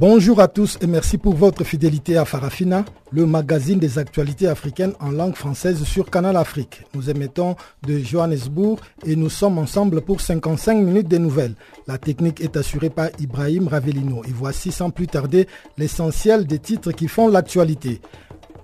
Bonjour à tous et merci pour votre fidélité à Farafina, le magazine des actualités africaines en langue française sur Canal Afrique. Nous émettons de Johannesburg et nous sommes ensemble pour 55 minutes de nouvelles. La technique est assurée par Ibrahim Ravelino et voici sans plus tarder l'essentiel des titres qui font l'actualité.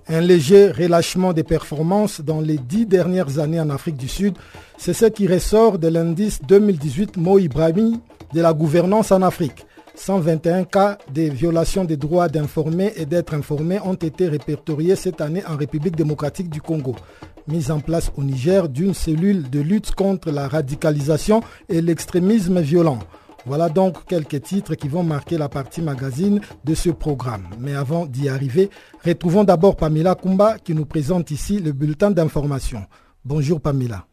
Un léger relâchement des performances dans les dix dernières années en Afrique du Sud, c'est ce qui ressort de l'indice 2018 Mo Ibrahim de la gouvernance en Afrique. 121 cas de violations des droits d'informer et d'être informés ont été répertoriés cette année en République démocratique du Congo. Mise en place au Niger d'une cellule de lutte contre la radicalisation et l'extrémisme violent. Voilà donc quelques titres qui vont marquer la partie magazine de ce programme. Mais avant d'y arriver, retrouvons d'abord Pamela Kumba qui nous présente ici le bulletin d'information. Bonjour Pamela.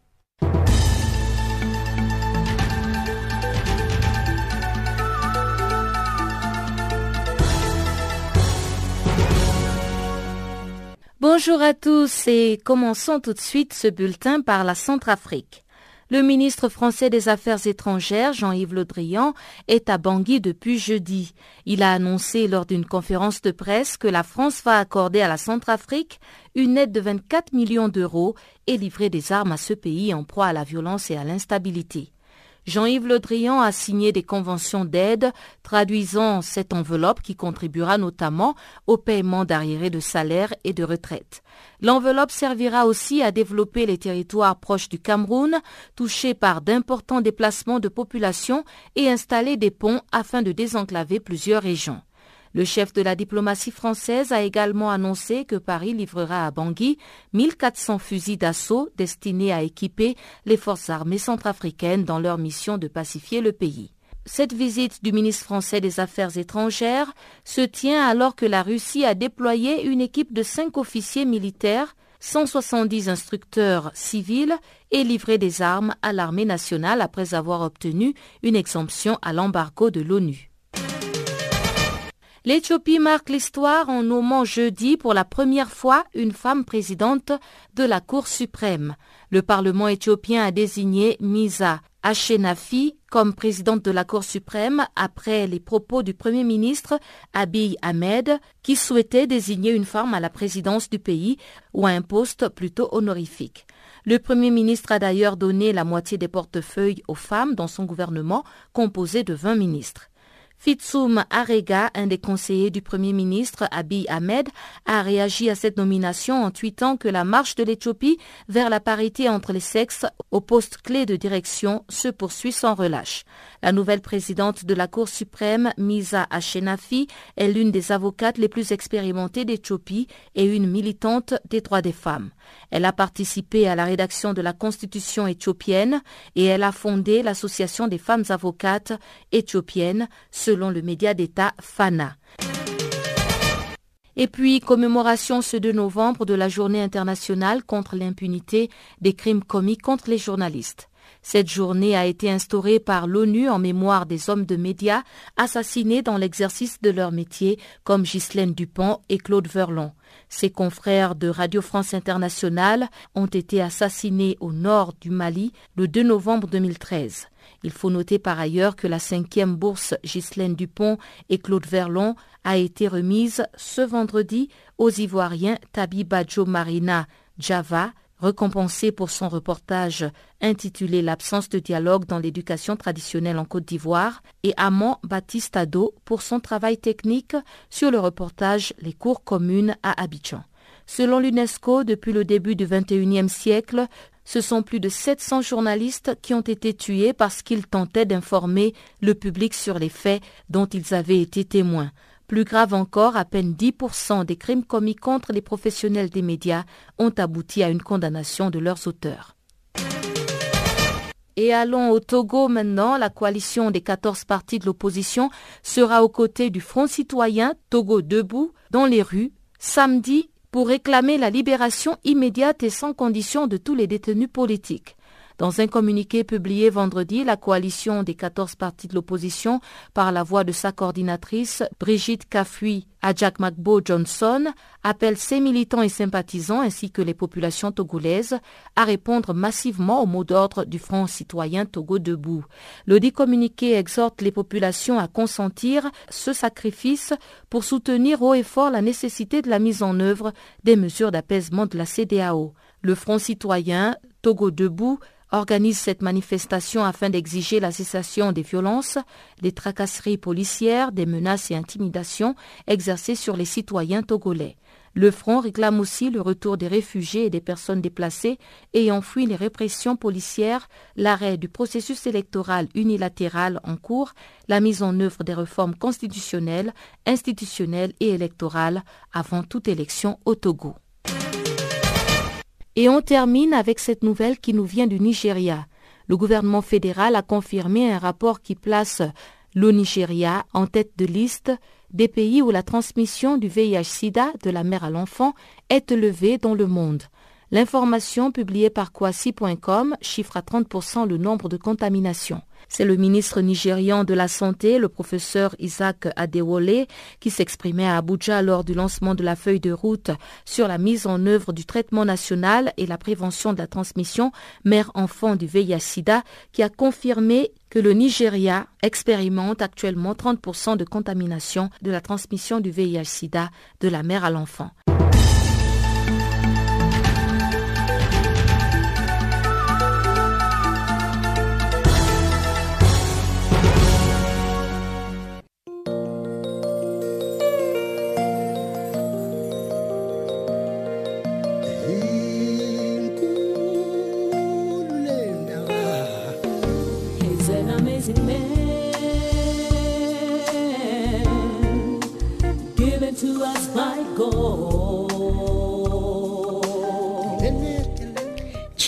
Bonjour à tous et commençons tout de suite ce bulletin par la Centrafrique. Le ministre français des Affaires étrangères, Jean-Yves Le Drian, est à Bangui depuis jeudi. Il a annoncé lors d'une conférence de presse que la France va accorder à la Centrafrique une aide de 24 millions d'euros et livrer des armes à ce pays en proie à la violence et à l'instabilité. Jean-Yves Le Drian a signé des conventions d'aide traduisant cette enveloppe qui contribuera notamment au paiement d'arriérés de salaire et de retraite. L'enveloppe servira aussi à développer les territoires proches du Cameroun, touchés par d'importants déplacements de population et installer des ponts afin de désenclaver plusieurs régions. Le chef de la diplomatie française a également annoncé que Paris livrera à Bangui 1400 fusils d'assaut destinés à équiper les forces armées centrafricaines dans leur mission de pacifier le pays. Cette visite du ministre français des Affaires étrangères se tient alors que la Russie a déployé une équipe de cinq officiers militaires 170 instructeurs civils et livré des armes à l'armée nationale après avoir obtenu une exemption à l'embargo de l'ONU. L'Éthiopie marque l'histoire en nommant jeudi pour la première fois une femme présidente de la Cour suprême. Le Parlement éthiopien a désigné Misa Ashenafi comme présidente de la Cour suprême après les propos du Premier ministre Abiy Ahmed qui souhaitait désigner une femme à la présidence du pays ou à un poste plutôt honorifique. Le Premier ministre a d'ailleurs donné la moitié des portefeuilles aux femmes dans son gouvernement composé de 20 ministres. Fitsum Arega, un des conseillers du Premier ministre Abiy Ahmed, a réagi à cette nomination en tweetant que la marche de l'Éthiopie vers la parité entre les sexes au poste clé de direction se poursuit sans relâche. La nouvelle présidente de la Cour suprême, Misa Ashenafi, est l'une des avocates les plus expérimentées d'Éthiopie et une militante des droits des femmes. Elle a participé à la rédaction de la Constitution éthiopienne et elle a fondé l'Association des femmes avocates éthiopiennes, selon le média d'État Fana. Et puis, commémoration ce 2 novembre de la journée internationale contre l'impunité des crimes commis contre les journalistes. Cette journée a été instaurée par l'ONU en mémoire des hommes de médias assassinés dans l'exercice de leur métier comme Ghislaine Dupont et Claude Verlon. Ses confrères de Radio France Internationale ont été assassinés au nord du Mali le 2 novembre 2013. Il faut noter par ailleurs que la cinquième bourse Ghislaine Dupont et Claude Verlon a été remise ce vendredi aux Ivoiriens Tabi Badjo Marina Java, récompensé pour son reportage intitulé L'absence de dialogue dans l'éducation traditionnelle en Côte d'Ivoire, et Amand Baptiste Ado pour son travail technique sur le reportage Les cours communes à Abidjan. Selon l'UNESCO, depuis le début du XXIe siècle, ce sont plus de 700 journalistes qui ont été tués parce qu'ils tentaient d'informer le public sur les faits dont ils avaient été témoins. Plus grave encore, à peine 10% des crimes commis contre les professionnels des médias ont abouti à une condamnation de leurs auteurs. Et allons au Togo maintenant. La coalition des 14 partis de l'opposition sera aux côtés du Front citoyen Togo debout dans les rues samedi pour réclamer la libération immédiate et sans condition de tous les détenus politiques. Dans un communiqué publié vendredi, la coalition des 14 partis de l'opposition, par la voix de sa coordinatrice Brigitte Kafui Ajak Magbo Johnson, appelle ses militants et sympathisants ainsi que les populations togolaises à répondre massivement au mot d'ordre du Front citoyen Togo debout. Le dit communiqué exhorte les populations à consentir ce sacrifice pour soutenir haut et fort la nécessité de la mise en œuvre des mesures d'apaisement de la CDAO. Le Front citoyen Togo debout organise cette manifestation afin d'exiger la cessation des violences, des tracasseries policières, des menaces et intimidations exercées sur les citoyens togolais. Le front réclame aussi le retour des réfugiés et des personnes déplacées ayant fui les répressions policières, l'arrêt du processus électoral unilatéral en cours, la mise en œuvre des réformes constitutionnelles, institutionnelles et électorales avant toute élection au Togo. Et on termine avec cette nouvelle qui nous vient du Nigeria. Le gouvernement fédéral a confirmé un rapport qui place le Nigeria en tête de liste des pays où la transmission du VIH-Sida de la mère à l'enfant est élevée dans le monde. L'information publiée par Kwasi.com chiffre à 30% le nombre de contaminations. C'est le ministre nigérian de la Santé, le professeur Isaac Adewole, qui s'exprimait à Abuja lors du lancement de la feuille de route sur la mise en œuvre du traitement national et la prévention de la transmission mère-enfant du VIH-Sida, qui a confirmé que le Nigeria expérimente actuellement 30% de contamination de la transmission du VIH-Sida de la mère à l'enfant.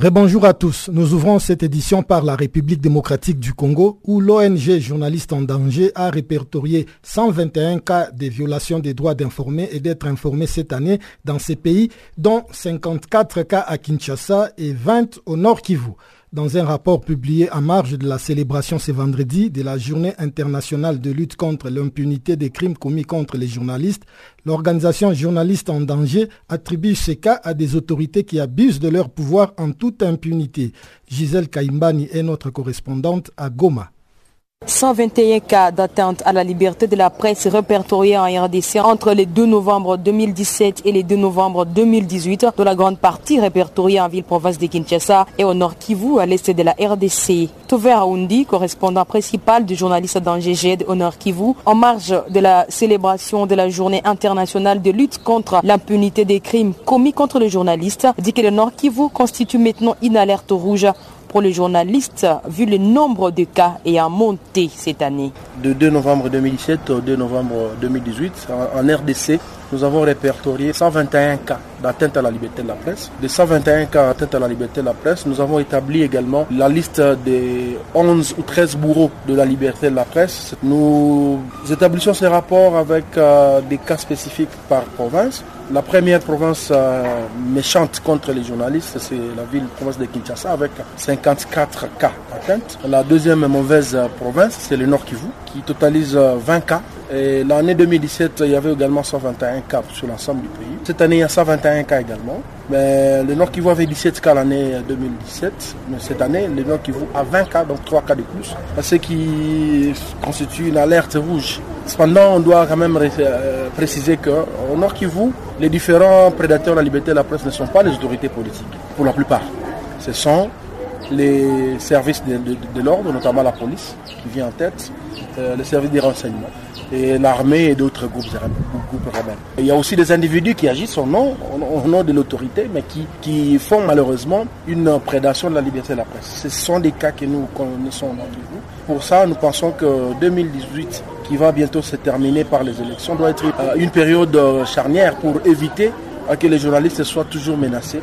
Rebonjour à tous. Nous ouvrons cette édition par la République démocratique du Congo où l'ONG Journalistes en danger a répertorié 121 cas de violations des droits d'informer et d'être informés cette année dans ces pays, dont 54 cas à Kinshasa et 20 au Nord Kivu. Dans un rapport publié en marge de la célébration ce vendredi de la Journée internationale de lutte contre l'impunité des crimes commis contre les journalistes, l'organisation Journalistes en danger attribue ces cas à des autorités qui abusent de leur pouvoir en toute impunité. Gisèle Kaimbani est notre correspondante à Goma. 121 cas d'atteinte à la liberté de la presse répertoriés en RDC entre les 2 novembre 2017 et les 2 novembre 2018, dont la grande partie répertoriée en ville-province de Kinshasa et au nord Kivu, à l'est de la RDC. Tover Aoundi, correspondant principal du journaliste d'Angéged au nord Kivu, en marge de la célébration de la journée internationale de lutte contre l'impunité des crimes commis contre les journalistes, dit que le nord Kivu constitue maintenant une alerte rouge pour les journalistes, vu le nombre de cas ayant monté cette année. De 2 novembre 2017 au 2 novembre 2018, en RDC, nous avons répertorié 121 cas d'atteinte à la liberté de la presse. De 121 cas d'atteinte à la liberté de la presse, nous avons établi également la liste des 11 ou 13 bourreaux de la liberté de la presse. Nous établissons ces rapports avec euh, des cas spécifiques par province. La première province euh, méchante contre les journalistes, c'est la ville province de Kinshasa avec 54 cas d'atteintes. La deuxième mauvaise province, c'est le Nord Kivu qui totalise 20 cas. Et l'année 2017, il y avait également 121 cas sur l'ensemble du pays. Cette année, il y a 121 cas également. Mais le Nord Kivu avait 17 cas l'année 2017. Mais cette année, le Nord Kivu a 20 cas, donc 3 cas de plus. Ce qui constitue une alerte rouge. Cependant, on doit quand même euh, préciser qu'au Nord Kivu, les différents prédateurs de la liberté de la presse ne sont pas les autorités politiques, pour la plupart. Ce sont les services de, l'ordre, notamment la police, qui vient en tête, euh, les services des renseignements, et l'armée et d'autres groupes, groupes rebelles. Il y a aussi des individus qui agissent au nom, nom de l'autorité, mais qui, qui font malheureusement une prédation de la liberté de la presse. Ce sont des cas que nous connaissons vous. Pour ça, nous pensons que 2018, qui va bientôt se terminer par les élections, doit être euh, une période euh, charnière pour éviter que les journalistes soient toujours menacés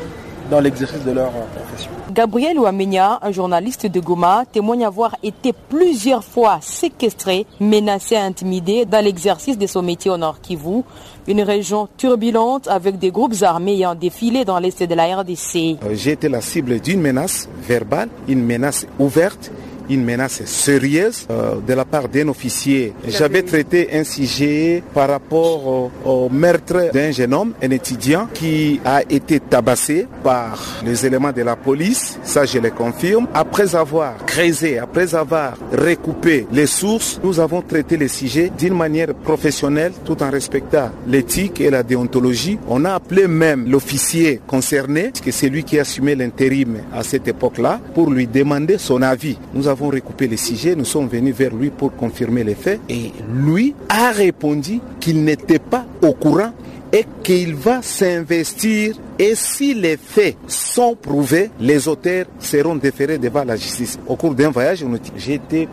dans l'exercice de leur profession. Gabriel Ouamenia, un journaliste de Goma, témoigne avoir été plusieurs fois séquestré, menacé, intimidé dans l'exercice de son métier au Nord Kivu, une région turbulente avec des groupes armés ayant défilé dans l'est de la RDC. Euh, j'ai été la cible d'une menace verbale, une menace ouverte une menace sérieuse euh, de la part d'un officier. J'avais traité un sujet par rapport au, meurtre d'un jeune homme, un étudiant, qui a été tabassé par les éléments de la police. Ça, je le confirme. Après avoir creusé, après avoir recoupé les sources, nous avons traité le sujet d'une manière professionnelle tout en respectant l'éthique et la déontologie. On a appelé même l'officier concerné, que c'est lui qui assumait l'intérim à cette époque-là, pour lui demander son avis. Nous avons avons recoupé les sujets, nous sommes venus vers lui pour confirmer les faits et lui a répondu qu'il n'était pas au courant et qu'il va s'investir et si les faits sont prouvés, les auteurs seront déférés devant la justice. Au cours d'un voyage, j'ai été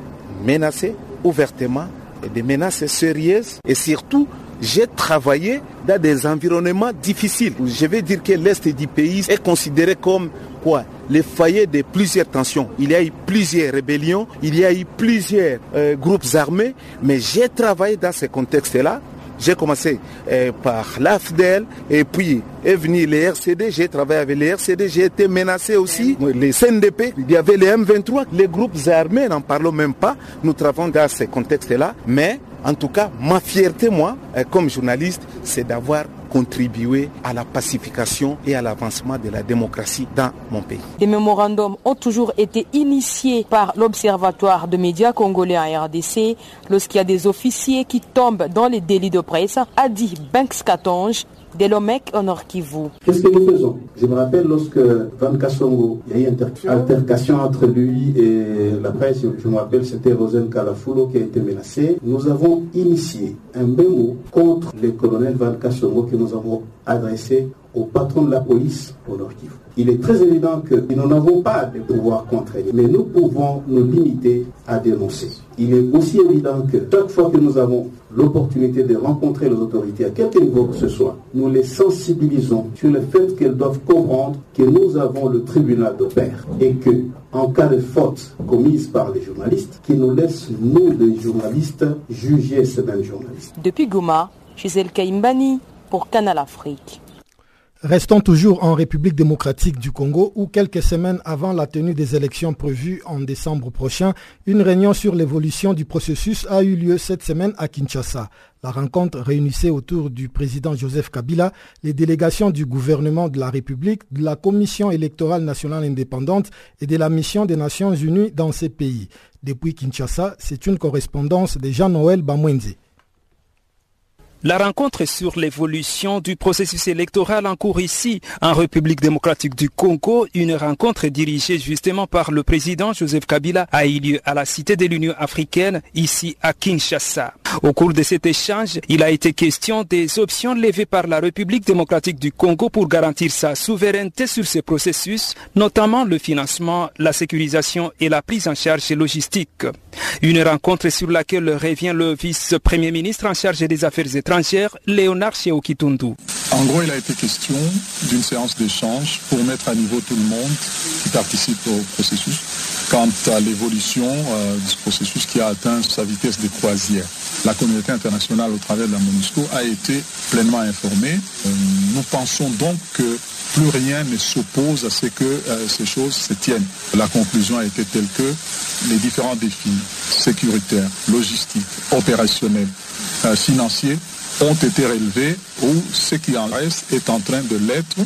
menacé ouvertement des menaces sérieuses et surtout j'ai travaillé dans des environnements difficiles. Je vais dire que l'Est du pays est considéré comme quoi Les foyers de plusieurs tensions. Il y a eu plusieurs rébellions, il y a eu plusieurs euh, groupes armés, mais j'ai travaillé dans ce contexte-là. J'ai commencé euh, par l'AFDEL et puis est venu les RCD, j'ai travaillé avec les RCD, j'ai été menacé aussi, les CNDP, il y avait les M23, les groupes armés, n'en parlons même pas, nous travaillons dans ce contexte-là, mais en tout cas, ma fierté, moi, euh, comme journaliste, c'est d'avoir contribué à la pacification et à l'avancement de la démocratie dans mon pays. Des mémorandums ont toujours été initiés par l'Observatoire de médias congolais en RDC lorsqu'il y a des officiers qui tombent dans les délits de presse, a dit Banks Katonge, Delomec au Nord Kivu. Qu'est-ce que nous faisons? Je me rappelle lorsque Van Kassongo, il y a eu une altercation entre lui et la presse, je me rappelle c'était Rosen Kalafulo qui a été menacé. Nous avons initié un mémo contre le colonel Van Kassongo que nous avons adressé au patron de la police au Nord Kivu. Il est très évident que nous n'avons pas de pouvoir contraignant, mais nous pouvons nous limiter à dénoncer. Il est aussi évident que chaque fois que nous avons l'opportunité de rencontrer les autorités à quelque niveau que ce soit, nous les sensibilisons sur le fait qu'elles doivent comprendre que nous avons le tribunal de père et que, en cas de faute commise par les journalistes, qui nous laissent, nous, les journalistes, juger ces mêmes journalistes. Depuis Goma, Gisèle Kaimbani pour Canal Afrique. Restons toujours en République démocratique du Congo où quelques semaines avant la tenue des élections prévues en décembre prochain, une réunion sur l'évolution du processus a eu lieu cette semaine à Kinshasa. La rencontre réunissait autour du président Joseph Kabila les délégations du gouvernement de la République, de la Commission électorale nationale indépendante et de la mission des Nations unies dans ces pays. Depuis Kinshasa, c'est une correspondance de Jean-Noël Bamwenze. La rencontre sur l'évolution du processus électoral en cours ici, en République démocratique du Congo, une rencontre dirigée justement par le président Joseph Kabila, a eu lieu à la Cité de l'Union africaine, ici à Kinshasa. Au cours de cet échange, il a été question des options levées par la République démocratique du Congo pour garantir sa souveraineté sur ce processus, notamment le financement, la sécurisation et la prise en charge logistique. Une rencontre sur laquelle revient le vice-premier ministre en charge des affaires étrangères Léonard En gros, il a été question d'une séance d'échange pour mettre à niveau tout le monde qui participe au processus quant à l'évolution euh, ce processus qui a atteint sa vitesse de croisière. La communauté internationale au travers de la MONUSCO a été pleinement informée. Euh, nous pensons donc que plus rien ne s'oppose à ce que euh, ces choses se tiennent. La conclusion a été telle que les différents défis sécuritaires, logistiques, opérationnels, financiers ont été relevés ou ce qui en reste est en train de l'être,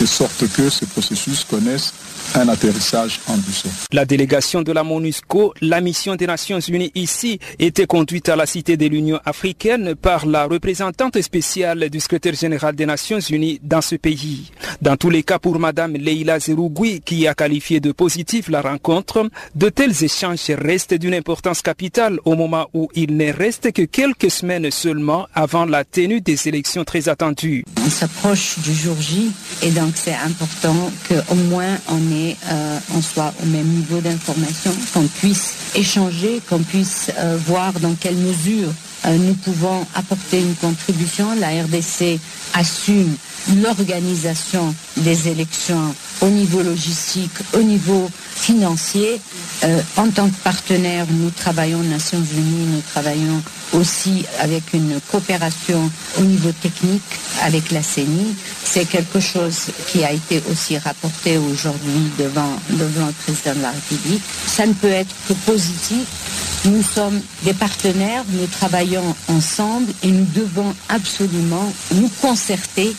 de sorte que ce processus connaisse un atterrissage en douceur. La délégation de la MONUSCO, la mission des Nations Unies ici, était conduite à la Cité de l'Union africaine par la représentante spéciale du secrétaire général des Nations Unies dans ce pays. Dans tous les cas, pour Madame Leila Zerougui, qui a qualifié de positif la rencontre, de tels échanges restent d'une importance capitale au moment où il ne reste que quelques semaines seulement avant la tenue des élections très attendues. On s'approche du jour J et donc c'est important qu'au moins on, est, euh, on soit au même niveau d'information, qu'on puisse échanger, qu'on puisse euh, voir dans quelle mesure nous pouvons apporter une contribution. La RDC assume l'organisation des élections au niveau logistique, au niveau financier. Euh, en tant que partenaire, nous travaillons aux Nations Unies, nous travaillons aussi avec une coopération au niveau technique avec la CENI. C'est quelque chose qui a été aussi rapporté aujourd'hui devant, devant le président de la République. Ça ne peut être que positif. Nous sommes des partenaires, nous travaillons ensemble et nous devons absolument nous concerter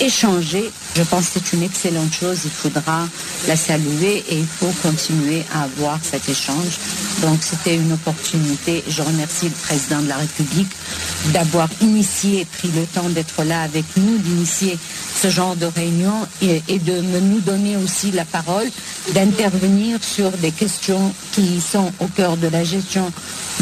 échanger. Je pense que c'est une excellente chose. Il faudra la saluer et il faut continuer à avoir cet échange. Donc c'était une opportunité. Je remercie le président de la République d'avoir initié, pris le temps d'être là avec nous, d'initier ce genre de réunion et, de nous donner aussi la parole, d'intervenir sur des questions qui sont au cœur de la gestion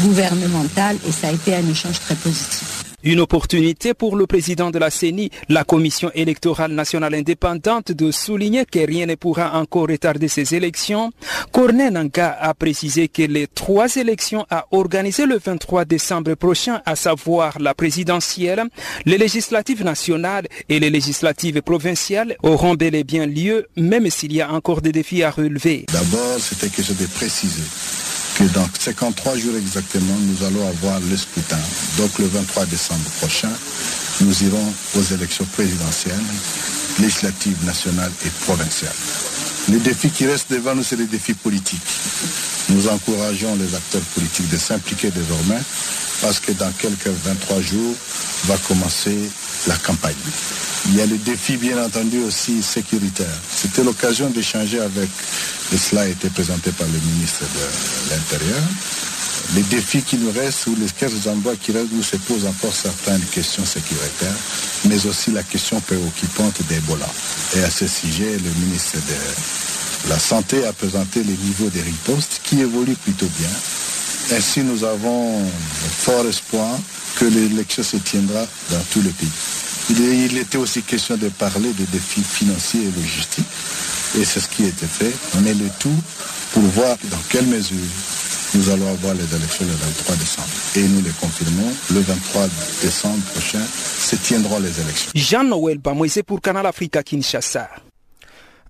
gouvernementale et ça a été un échange très positif. Une opportunité pour le président de la CENI, la Commission électorale nationale indépendante, de souligner que rien ne pourra encore retarder ces élections. Cornet Nanka a précisé que les trois élections à organiser le 23 décembre prochain, à savoir la présidentielle, les législatives nationales et les législatives provinciales, auront bel et bien lieu, même s'il y a encore des défis à relever. D'abord, c'était question de préciser que dans 53 jours exactement, nous allons avoir le scrutin. Donc le 23 décembre prochain, nous irons aux élections présidentielles, législatives, nationales et provinciales. Les défis qui restent devant nous, c'est des défis politiques. Nous encourageons les acteurs politiques de s'impliquer désormais parce que dans quelques 23 jours va commencer la campagne. Il y a le défi, bien entendu, aussi sécuritaire. C'était l'occasion d'échanger avec, et cela a été présenté par le ministre de l'Intérieur, les défis qui nous restent ou les quelques endroits qui restent où se posent encore certaines questions sécuritaires, mais aussi la question préoccupante d'Ebola. Et à ce sujet, le ministre de la Santé a présenté les niveaux des ripostes qui évoluent plutôt bien. Ainsi, nous avons fort espoir que l'élection se tiendra dans tout le pays. Il, était aussi question de parler des défis financiers et logistiques. Et c'est ce qui a été fait. On met le tout pour voir dans quelle mesure nous allons avoir les élections le 23 décembre. Et nous les confirmons, le 23 décembre prochain se tiendront les élections. Jean-Noël Bamoisé pour Canal Africa Kinshasa.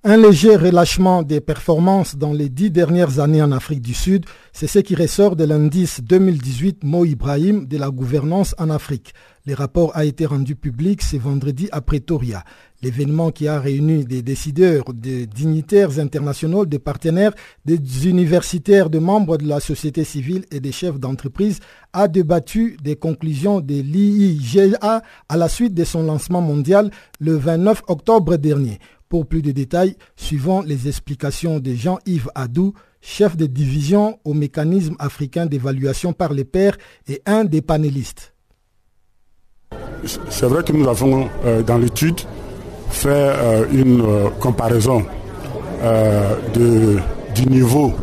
Un léger relâchement des performances dans les dix dernières années en Afrique du Sud, c'est ce qui ressort de l'indice 2018 Mo Ibrahim de la gouvernance en Afrique. Le rapport a été rendu public ce vendredi à Pretoria. L'événement qui a réuni des décideurs, des dignitaires internationaux, des partenaires, des universitaires, des membres de la société civile et des chefs d'entreprise a débattu des conclusions de l'IIGA à la suite de son lancement mondial le 29 octobre dernier. Pour plus de détails, suivant les explications de Jean-Yves Adou, chef de division au mécanisme africain d'évaluation par les pairs et un des panélistes. C'est vrai que nous avons euh, dans l'étude fait euh, une euh, comparaison du niveau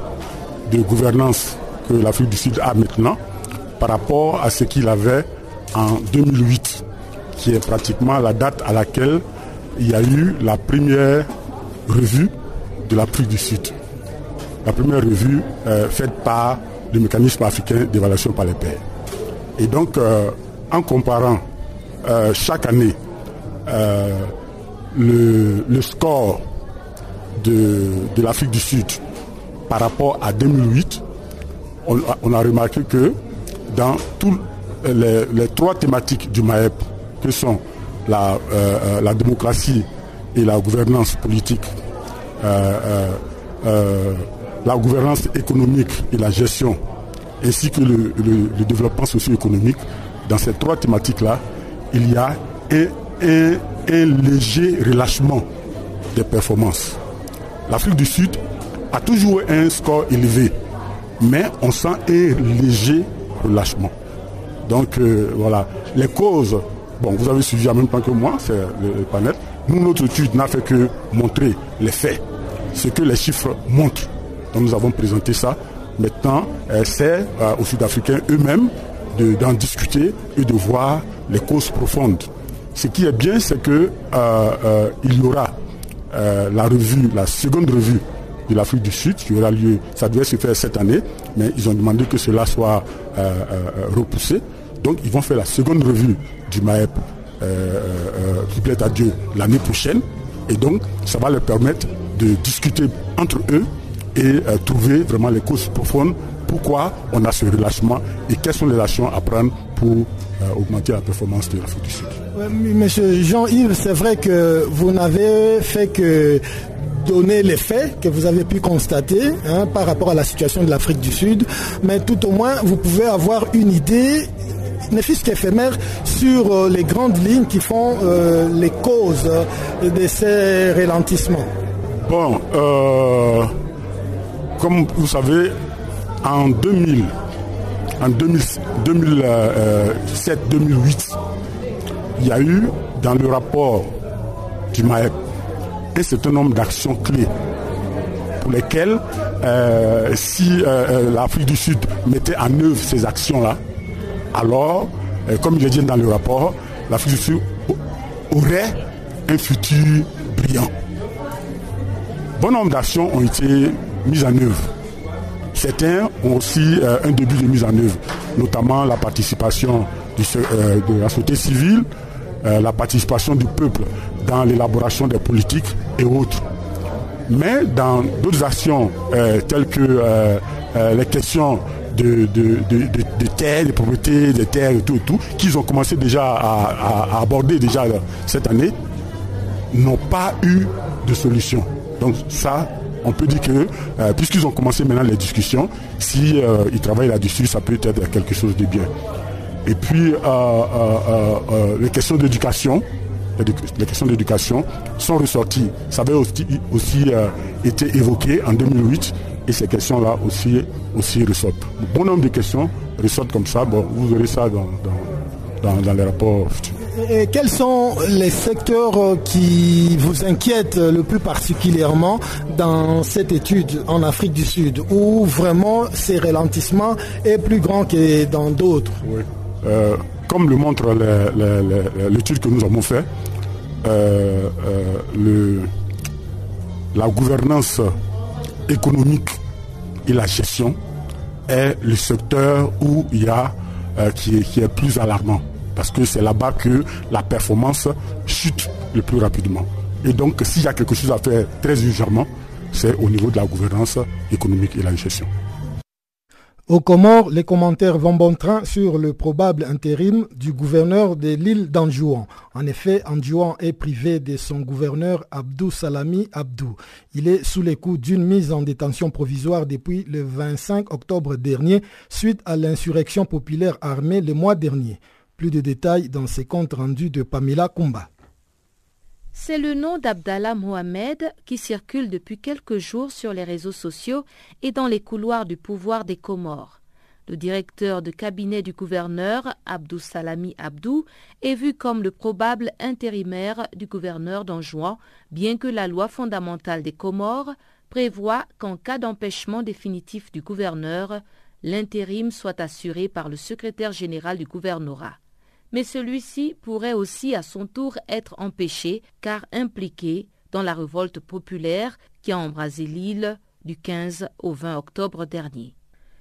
de gouvernance que l'Afrique du Sud a maintenant par rapport à ce qu'il avait en 2008, qui est pratiquement la date à laquelle il y a eu la première revue de l'Afrique du Sud. La première revue faite par le mécanisme africain d'évaluation par les pairs. Et donc, en comparant euh, chaque année euh, le, score de, l'Afrique du Sud par rapport à 2008, on, a remarqué que dans tous les, trois thématiques du MAEP, que sont la, euh, la démocratie et la gouvernance politique, la gouvernance économique et la gestion, ainsi que le développement socio-économique, dans ces trois thématiques-là, il y a un, léger relâchement des performances. l'Afrique du Sud a toujours un score élevé, mais on sent un léger relâchement. Donc euh, voilà, les causes, bon, vous avez suivi en même temps que moi, c'est le, panel. Nous, notre étude n'a fait que montrer les faits, ce que les chiffres montrent. Donc nous avons présenté ça. Maintenant, euh, c'est euh, aux Sud-Africains eux-mêmes d'en discuter et de voir les causes profondes. Ce qui est bien, c'est que il y aura la revue, la seconde revue de l'Afrique du Sud qui aura lieu, ça devait se faire cette année, mais ils ont demandé que cela soit repoussé. Donc ils vont faire la seconde revue du MAEP euh, euh, qui plaît à Dieu l'année prochaine. Et donc ça va leur permettre de discuter entre eux et euh, trouver vraiment les causes profondes. Pourquoi on a ce relâchement et quelles sont les actions à prendre pour augmenter la performance de l'Afrique du Sud. Monsieur Jean-Yves, c'est vrai que vous n'avez fait que donner les faits que vous avez pu constater hein, par rapport à la situation de l'Afrique du Sud, mais tout au moins vous pouvez avoir une idée ne fût-ce qu'éphémère, sur euh, les grandes lignes qui font euh, les causes de ces ralentissements. Bon, euh, comme vous savez, en 2000, en 2007-2008, il y a eu dans le rapport du MAEP un certain nombre d'actions clés pour lesquelles, si l'Afrique du Sud mettait en œuvre ces actions-là, alors, euh, comme il est dit dans le rapport, l'Afrique du Sud aurait un futur brillant. Bon nombre d'actions ont été mises en œuvre. Certains ont aussi euh, un début de mise en œuvre, notamment la participation euh, de la société civile, la participation du peuple dans l'élaboration des politiques et autres. Mais dans d'autres actions telles que les questions de, de, terres, de propriétés, de terres et tout, et tout qu'ils ont commencé déjà à, aborder déjà cette année, n'ont pas eu de solution. Donc ça, on peut dire que, euh, puisqu'ils ont commencé maintenant les discussions, si euh, travaillent là-dessus, ça peut être quelque chose de bien. Et puis, euh, les questions d'éducation, les questions d'éducation sont ressorties. Ça avait aussi, aussi été évoqué en 2008 et ces questions-là aussi, aussi ressortent. Bon nombre de questions ressortent comme ça. Bon, vous aurez ça dans, dans, les rapports Et quels sont les secteurs euh, qui vous inquiètent le plus particulièrement dans cette étude en Afrique du Sud, où vraiment ces ralentissements est plus grand que dans d'autres? Oui. Euh, comme le montre l'étude que nous avons faite, euh, la gouvernance économique et la gestion est le secteur où il y a euh, qui, est, qui, est, plus alarmant parce que c'est là-bas que la performance chute le plus rapidement. Et donc s'il y a quelque chose à faire très urgemment, c'est au niveau de la gouvernance économique et la gestion. Au Comores, les commentaires vont bon train sur le probable intérim du gouverneur de l'île d'Anjouan. En effet, Anjouan est privé de son gouverneur Abdou Salami Abdou. Il est sous les coups d'une mise en détention provisoire depuis le 25 octobre dernier suite à l'insurrection populaire armée le mois dernier. Plus de détails dans ces comptes rendus de Pamela Kumba. C'est le nom d'Abdallah Mohamed qui circule depuis quelques jours sur les réseaux sociaux et dans les couloirs du pouvoir des Comores. Le directeur de cabinet du gouverneur, Abdou Salami Abdou, est vu comme le probable intérimaire du gouverneur d'Anjouan, bien que la loi fondamentale des Comores prévoit qu'en cas d'empêchement définitif du gouverneur, l'intérim soit assuré par le secrétaire général du gouvernorat mais celui-ci pourrait aussi à son tour être empêché car impliqué dans la révolte populaire qui a embrasé l'île du 15 au 20 octobre dernier.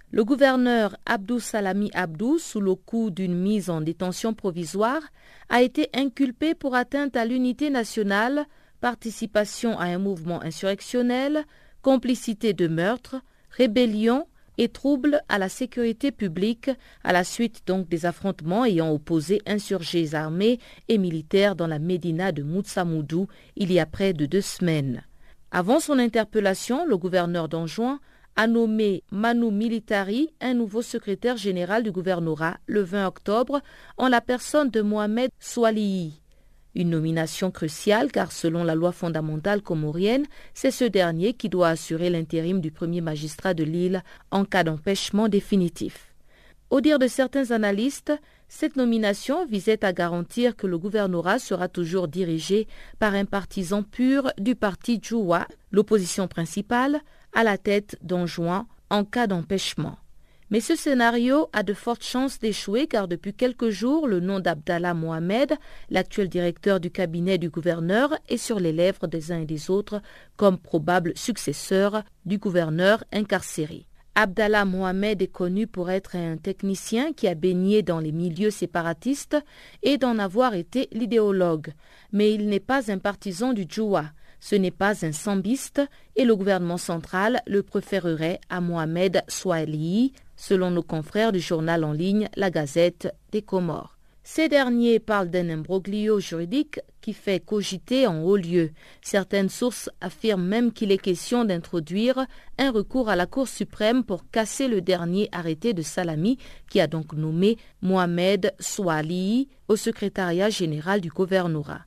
Le gouverneur Abdou Salami Abdou, sous le coup d'une mise en détention provisoire, a été inculpé pour atteinte à l'unité nationale, participation à un mouvement insurrectionnel, complicité de meurtre, rébellion et troubles à la sécurité publique à la suite donc des affrontements ayant opposé insurgés armés et militaires dans la médina de Moutsamoudou il y a près de deux semaines. Avant son interpellation, le gouverneur d'Anjouan a nommé Manu Militari un nouveau secrétaire général du gouvernorat le 20 octobre en la personne de Mohamed Swalihi. Une nomination cruciale car selon la loi fondamentale comorienne, c'est ce dernier qui doit assurer l'intérim du premier magistrat de l'île en cas d'empêchement définitif. Au dire de certains analystes, cette nomination visait à garantir que le gouvernorat sera toujours dirigé par un partisan pur du parti Djoua, l'opposition principale, à la tête d'Anjouan en cas d'empêchement. Mais ce scénario a de fortes chances d'échouer car depuis quelques jours, le nom d'Abdallah Mohamed, l'actuel directeur du cabinet du gouverneur, est sur les lèvres des uns et des autres comme probable successeur du gouverneur incarcéré. Abdallah Mohamed est connu pour être un technicien qui a baigné dans les milieux séparatistes et d'en avoir été l'idéologue. Mais il n'est pas un partisan du Djoua. Ce n'est pas un sambiste et le gouvernement central le préférerait à Mohamed Swahili, selon nos confrères du journal en ligne La Gazette des Comores. Ces derniers parlent d'un imbroglio juridique qui fait cogiter en haut lieu. Certaines sources affirment même qu'il est question d'introduire un recours à la Cour suprême pour casser le dernier arrêté de Salami qui a donc nommé Mohamed Swali au secrétariat général du gouvernorat.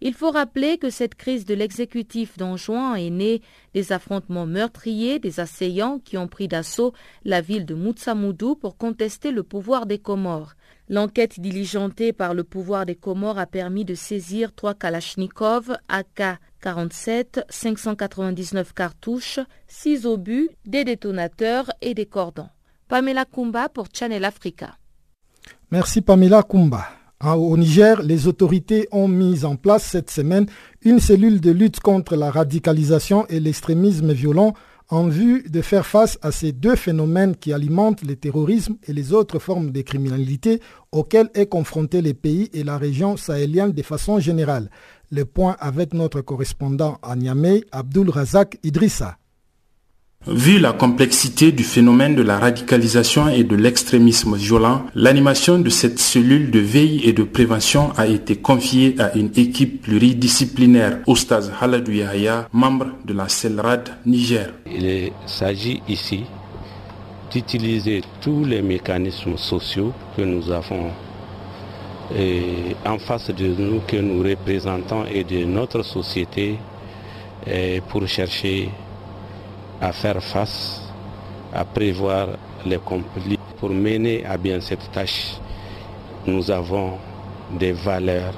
Il faut rappeler que cette crise de l'exécutif d'Anjouan est née des affrontements meurtriers des assaillants qui ont pris d'assaut la ville de Moutsamoudou pour contester le pouvoir des Comores. L'enquête diligentée par le pouvoir des Comores a permis de saisir trois Kalachnikov, AK-47, 599 cartouches, six obus, des détonateurs et des cordons. Pamela Kumba pour Channel Africa. Merci Pamela Kumba. Au Niger, les autorités ont mis en place cette semaine une cellule de lutte contre la radicalisation et l'extrémisme violent en vue de faire face à ces deux phénomènes qui alimentent le terrorisme et les autres formes de criminalité auxquelles est confronté les pays et la région sahélienne de façon générale. Le point avec notre correspondant à Niamey, Abdul Razak Idrissa. Vu la complexité du phénomène de la radicalisation et de l'extrémisme violent, l'animation de cette cellule de veille et de prévention a été confiée à une équipe pluridisciplinaire, Oustaz Haladou Yahya, membre de la CELRAD Niger. Il s'agit ici d'utiliser tous les mécanismes sociaux que nous avons en face de nous, que nous représentons et de notre société pour chercher à faire face, à prévoir les conflits. Pour mener à bien cette tâche, nous avons des valeurs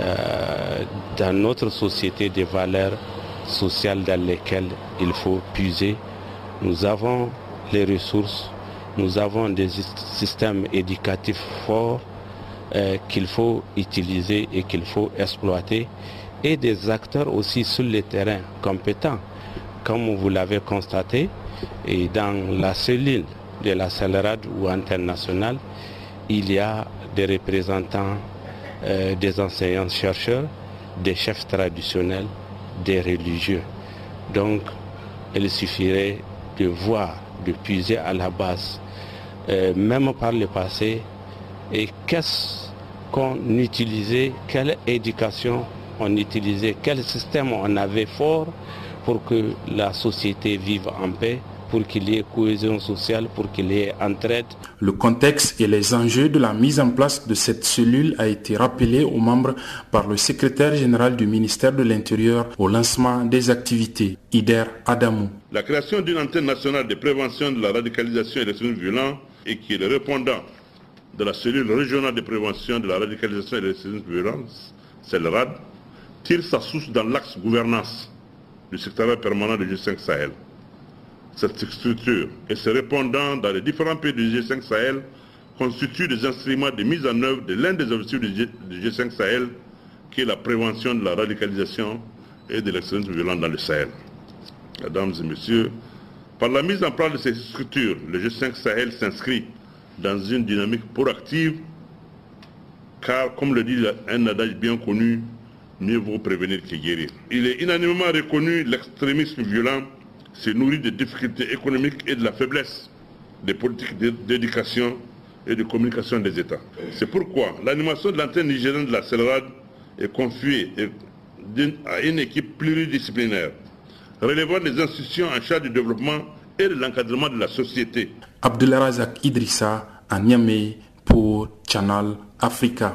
euh, dans notre société, des valeurs sociales dans lesquelles il faut puiser. Nous avons les ressources, nous avons des systèmes éducatifs forts euh, qu'il faut utiliser et qu'il faut exploiter et des acteurs aussi sur le terrain compétents comme vous l'avez constaté, et dans la cellule de la CELRAD ou internationale, il y a des représentants euh, des enseignants-chercheurs, des chefs traditionnels, des religieux. Donc, il suffirait de voir, de puiser à la base, euh, même par le passé, et qu'est-ce qu'on utilisait, quelle éducation on utilisait, quel système on avait fort pour que la société vive en paix, pour qu'il y ait cohésion sociale, pour qu'il y ait entraide. Le contexte et les enjeux de la mise en place de cette cellule a été rappelé aux membres par le secrétaire général du ministère de l'Intérieur au lancement des activités, Ider Adamou. La création d'une antenne nationale de prévention de la radicalisation et des crimes violents et qui est le répondant de la cellule régionale de prévention de la radicalisation et des crimes violents, c'est le RAD, tire sa source dans l'axe gouvernance du secteur permanent du G5 Sahel. Cette structure et ses répondants dans les différents pays du G5 Sahel constituent des instruments de mise en œuvre de l'un des objectifs du, G5 Sahel, qui est la prévention de la radicalisation et de l'extrémisme violent dans le Sahel. Mesdames et messieurs, par la mise en place de ces structures, le G5 Sahel s'inscrit dans une dynamique proactive, car, comme le dit un adage bien connu, mieux vaut prévenir que guérir. Il est unanimement reconnu l'extrémisme violent se nourrit des difficultés économiques et de la faiblesse des politiques d'éducation et de communication des États. C'est pourquoi l'animation de l'antenne nigérienne de la CELRAD est confiée à une équipe pluridisciplinaire, relevant des institutions en charge du développement et de l'encadrement de la société. Abdelrazak Idrissa à Niamey pour Channel Africa.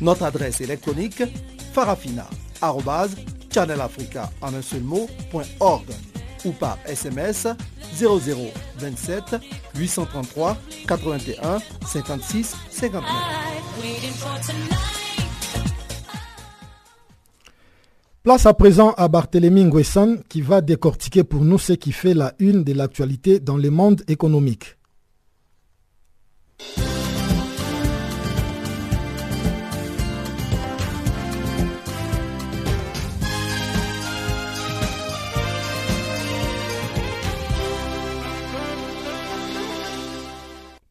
Notre adresse électronique farafina.channelafrica en un seul ou par SMS 0027 833 81 56 59. Place à présent à Barthélémy Nguessan qui va décortiquer pour nous ce qui fait la une de l'actualité dans le monde économique.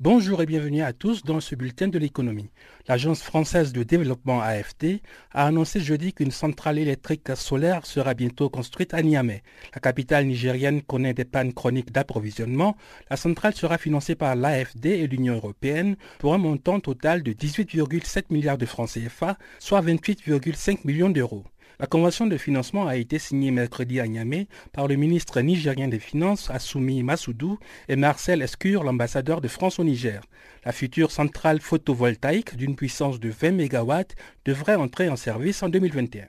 Bonjour et bienvenue à tous dans ce bulletin de l'économie. L'Agence française de développement AFD a annoncé jeudi qu'une centrale électrique solaire sera bientôt construite à Niamey. La capitale nigérienne connaît des pannes chroniques d'approvisionnement. La centrale sera financée par l'AFD et l'Union européenne pour un montant total de 18,7 milliards de francs CFA, soit 28,5 millions d'euros. La convention de financement a été signée mercredi à Niamey par le ministre nigérien des Finances, Assoumi Massoudou, et Marcel Escure, l'ambassadeur de France au Niger. La future centrale photovoltaïque d'une puissance de 20 MW devrait entrer en service en 2021.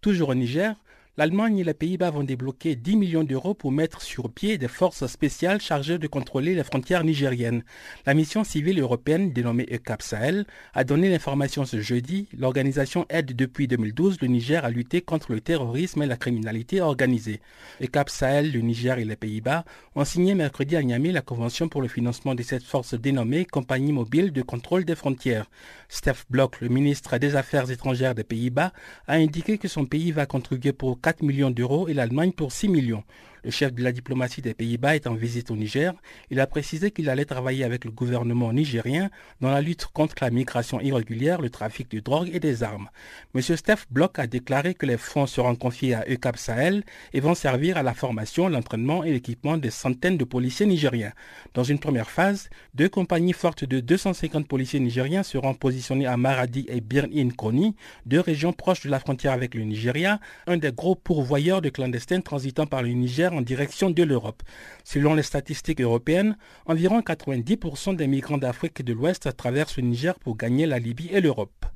Toujours au Niger, l'Allemagne et les Pays-Bas vont débloquer 10 millions d'euros pour mettre sur pied des forces spéciales chargées de contrôler les frontières nigériennes. La mission civile européenne dénommée ECAP Sahel a donné l'information ce jeudi. L'organisation aide depuis 2012 le Niger à lutter contre le terrorisme et la criminalité organisée. ECAP Sahel, le Niger et les Pays-Bas ont signé mercredi à Niamey la convention pour le financement de cette force dénommée Compagnie mobile de contrôle des frontières. Steph Bloch, le ministre des Affaires étrangères des Pays-Bas, a indiqué que son pays va contribuer pour 4 millions d'euros et l'Allemagne pour 6 millions. Le chef de la diplomatie des Pays-Bas est en visite au Niger. Il a précisé qu'il allait travailler avec le gouvernement nigérien dans la lutte contre la migration irrégulière, le trafic de drogue et des armes. M. Steph Bloch a déclaré que les fonds seront confiés à ECAP Sahel et vont servir à la formation, l'entraînement et l'équipement des centaines de policiers nigériens. Dans une première phase, deux compagnies fortes de 250 policiers nigériens seront positionnées à Maradi et Birnin Koni, deux régions proches de la frontière avec le Nigeria, un des gros pourvoyeurs de clandestins transitant par le Niger en direction de l'Europe. Selon les statistiques européennes, environ 90% des migrants d'Afrique de l'Ouest traversent le Niger pour gagner la Libye et l'Europe.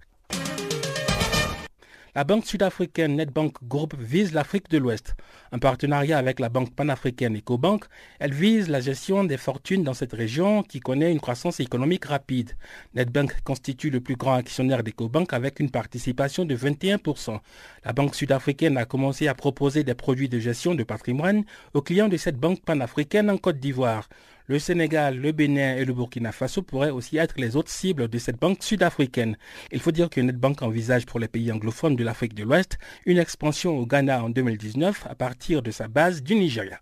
La banque sud-africaine Netbank Group vise l'Afrique de l'Ouest. En partenariat avec la banque panafricaine EcoBank, elle vise la gestion des fortunes dans cette région qui connaît une croissance économique rapide. Netbank constitue le plus grand actionnaire d'EcoBank avec une participation de 21%. La banque sud-africaine a commencé à proposer des produits de gestion de patrimoine aux clients de cette banque panafricaine en Côte d'Ivoire. Le Sénégal, le Bénin et le Burkina Faso pourraient aussi être les autres cibles de cette banque sud-africaine. Il faut dire que Netbank envisage pour les pays anglophones de l'Afrique de l'Ouest une expansion au Ghana en 2019 à partir de sa base du Nigeria.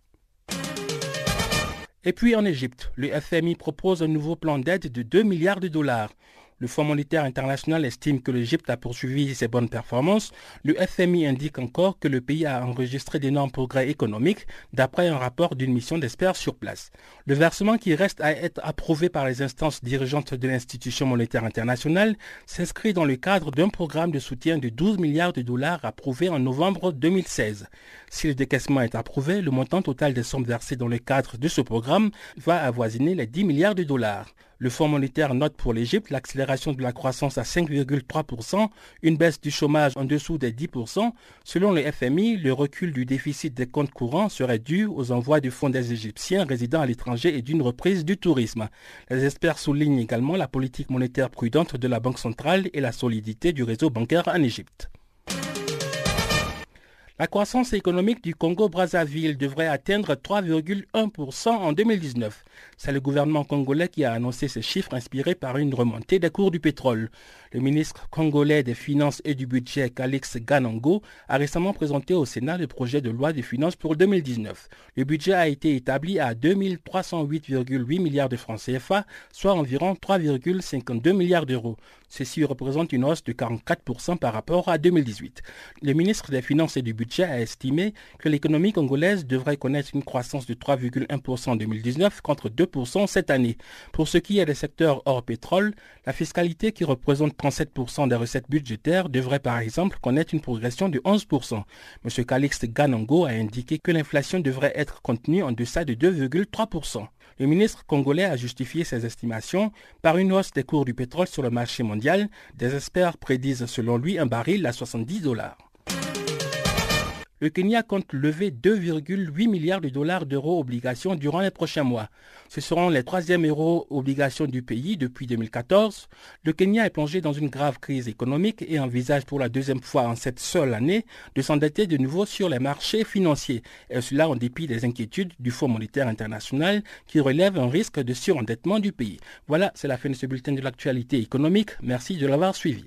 Et puis en Égypte, le FMI propose un nouveau plan d'aide de 2 milliards de dollars. Le Fonds monétaire international estime que l'Égypte a poursuivi ses bonnes performances. Le FMI indique encore que le pays a enregistré d'énormes progrès économiques d'après un rapport d'une mission d'experts sur place. Le versement qui reste à être approuvé par les instances dirigeantes de l'institution monétaire internationale s'inscrit dans le cadre d'un programme de soutien de 12 milliards de dollars approuvé en novembre 2016. Si le décaissement est approuvé, le montant total des sommes versées dans le cadre de ce programme va avoisiner les 10 milliards de dollars. Le Fonds monétaire note pour l'Égypte l'accélération de la croissance à 5,3%, une baisse du chômage en dessous des 10%. Selon le FMI, le recul du déficit des comptes courants serait dû aux envois du fonds des Égyptiens résidant à l'étranger et d'une reprise du tourisme. Les experts soulignent également la politique monétaire prudente de la Banque centrale et la solidité du réseau bancaire en Égypte. La croissance économique du Congo-Brazzaville devrait atteindre 3,1% en 2019. C'est le gouvernement congolais qui a annoncé ces chiffres inspirés par une remontée des cours du pétrole. Le ministre congolais des Finances et du Budget, Calix Ganango, a récemment présenté au Sénat le projet de loi des finances pour 2019. Le budget a été établi à 2308,8 milliards de francs CFA, soit environ 3,52 milliards d'euros. Ceci représente une hausse de 44% par rapport à 2018. Le ministre des Finances et du Budget a estimé que l'économie congolaise devrait connaître une croissance de 3,1% en 2019 contre 2% cette année. Pour ce qui est des secteurs hors pétrole, la fiscalité qui représente 37% des recettes budgétaires devrait par exemple connaître une progression de 11%. M. Calixte Ganongo a indiqué que l'inflation devrait être contenue en deçà de 2,3%. Le ministre congolais a justifié ces estimations par une hausse des cours du pétrole sur le marché mondial. Des experts prédisent selon lui un baril à 70 dollars le Kenya compte lever 2,8 milliards de dollars d'euros obligations durant les prochains mois. Ce seront les troisièmes euros obligations du pays depuis 2014. Le Kenya est plongé dans une grave crise économique et envisage pour la deuxième fois en cette seule année de s'endetter de nouveau sur les marchés financiers. Et cela en dépit des inquiétudes du Fonds monétaire international qui relève un risque de surendettement du pays. Voilà, c'est la fin de ce bulletin de l'actualité économique. Merci de l'avoir suivi.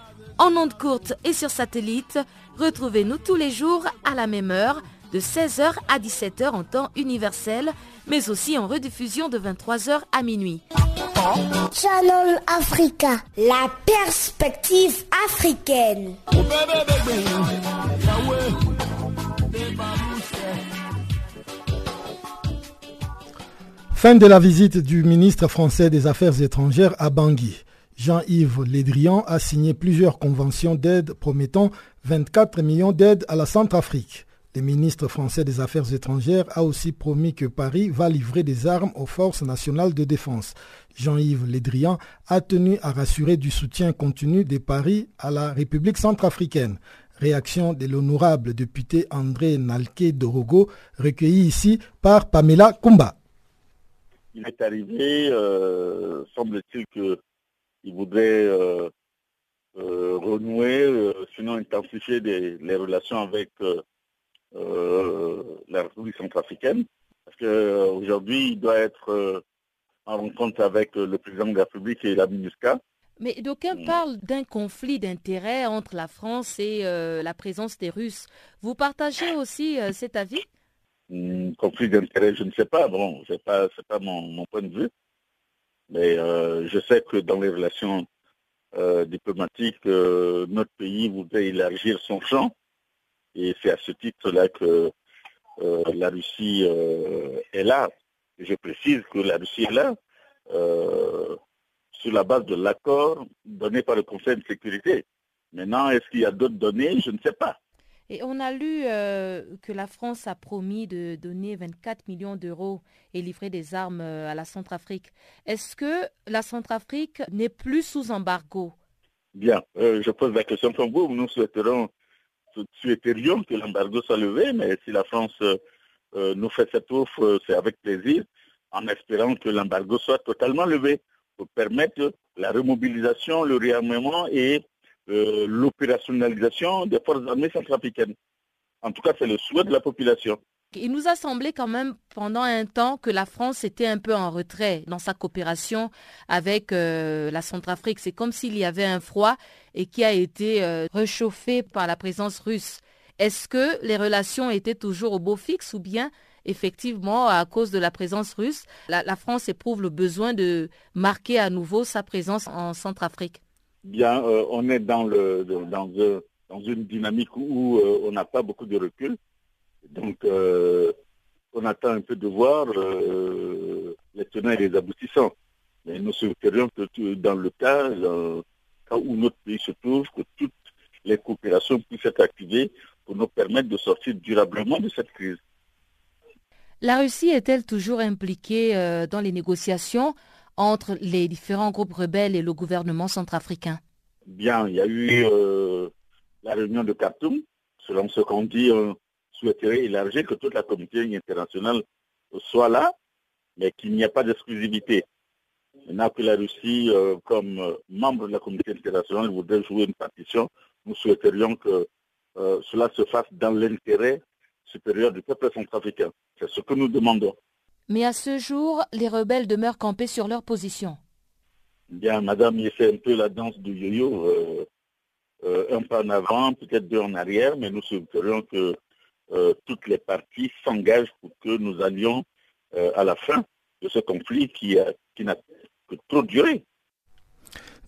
en ondes courtes et sur satellite. Retrouvez-nous tous les jours à la même heure, de 16h à 17h en temps universel, mais aussi en rediffusion de 23h à minuit. Channel Africa, la perspective africaine. Fin de la visite du ministre français des Affaires étrangères à Bangui. Jean-Yves Lédrian a signé plusieurs conventions d'aide promettant 24 millions d'aides à la Centrafrique. Le ministre français des Affaires étrangères a aussi promis que Paris va livrer des armes aux forces nationales de défense. Jean-Yves Lédrian a tenu à rassurer du soutien continu de Paris à la République centrafricaine. Réaction de l'honorable député André Nalke Dorogo, recueilli ici par Pamela Kumba. Il est arrivé, euh, semble-t-il que il voudrait euh, euh, renouer, euh, sinon intensifier les relations avec la République centrafricaine. Parce qu'aujourd'hui, il doit être en rencontre avec le président de la République et la MINUSCA. Mais d'aucuns mm. parlent d'un conflit d'intérêts entre la France et la présence des Russes. Vous partagez aussi cet avis? Mm, Conflit d'intérêts, je ne sais pas. Bon, ce n'est pas, pas mon, point de vue. Mais euh, je sais que dans les relations euh, diplomatiques, euh, notre pays voudrait élargir son champ. Et c'est à ce titre-là que la Russie est là. je précise que la Russie est là sur la base de l'accord donné par le Conseil de sécurité. Maintenant, est-ce qu'il y a d'autres données? Je ne sais pas. Et on a lu euh, que la France a promis de donner 24 millions d'euros et livrer des armes euh, à la Centrafrique. Est-ce que la Centrafrique n'est plus sous embargo? Bien, euh, je pose la question pour vous. Nous souhaiterons, souhaiterions que l'embargo soit levé, mais si la France nous fait cette offre, c'est avec plaisir, en espérant que l'embargo soit totalement levé pour permettre la remobilisation, le réarmement et euh, l'opérationnalisation des forces armées centrafricaines. En tout cas, c'est le souhait de la population. Il nous a semblé quand même pendant un temps que la France était un peu en retrait dans sa coopération avec euh, la Centrafrique. C'est comme s'il y avait un froid et qui a été euh, réchauffé par la présence russe. Est-ce que les relations étaient toujours au beau fixe ou bien effectivement, à cause de la présence russe, la France éprouve le besoin de marquer à nouveau sa présence en Centrafrique? Bien, euh, on est dans, le, dans, dans une dynamique où euh, on n'a pas beaucoup de recul. Donc, euh, on attend un peu de voir les tenants et les aboutissants. Mais nous souhaiterions que dans le cas, où notre pays se trouve, que toutes les coopérations puissent être activées pour nous permettre de sortir durablement de cette crise. La Russie est-elle toujours impliquée euh, dans les négociations? Entre les différents groupes rebelles et le gouvernement centrafricain Bien, il y a eu euh, la réunion de Khartoum. Selon ce qu'on dit, on souhaiterait élargir que toute la communauté internationale soit là, mais qu'il n'y ait pas d'exclusivité. Maintenant que la Russie, euh, comme euh, membre de la communauté internationale, voudrait jouer une partition, nous souhaiterions que cela se fasse dans l'intérêt supérieur du peuple centrafricain. C'est ce que nous demandons. Mais à ce jour, les rebelles demeurent campés sur leur position. Bien, madame, il fait un peu la danse du yo-yo. un pas en avant, peut-être deux en arrière, mais nous souhaiterions que toutes les parties s'engagent pour que nous allions à la fin de ce conflit qui, qui n'a trop duré.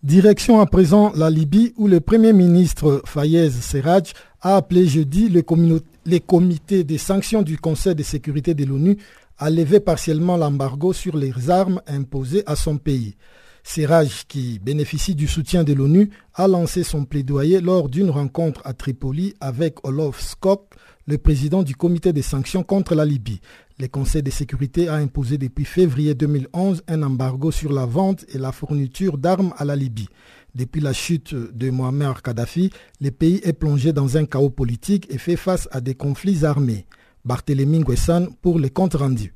Direction à présent la Libye où le Premier ministre Fayez Serraj a appelé jeudi les comités de sanctions du Conseil de sécurité de l'ONU à lever partiellement l'embargo sur les armes imposées à son pays. Serraj, qui bénéficie du soutien de l'ONU, a lancé son plaidoyer lors d'une rencontre à Tripoli avec Olof Skok, le président du comité des sanctions contre la Libye. Le Conseil de sécurité a imposé depuis février 2011 un embargo sur la vente et la fourniture d'armes à la Libye. Depuis la chute de Mohamed Kadhafi, le pays est plongé dans un chaos politique et fait face à des conflits armés. Barthélémy Nguessan pour les comptes rendus.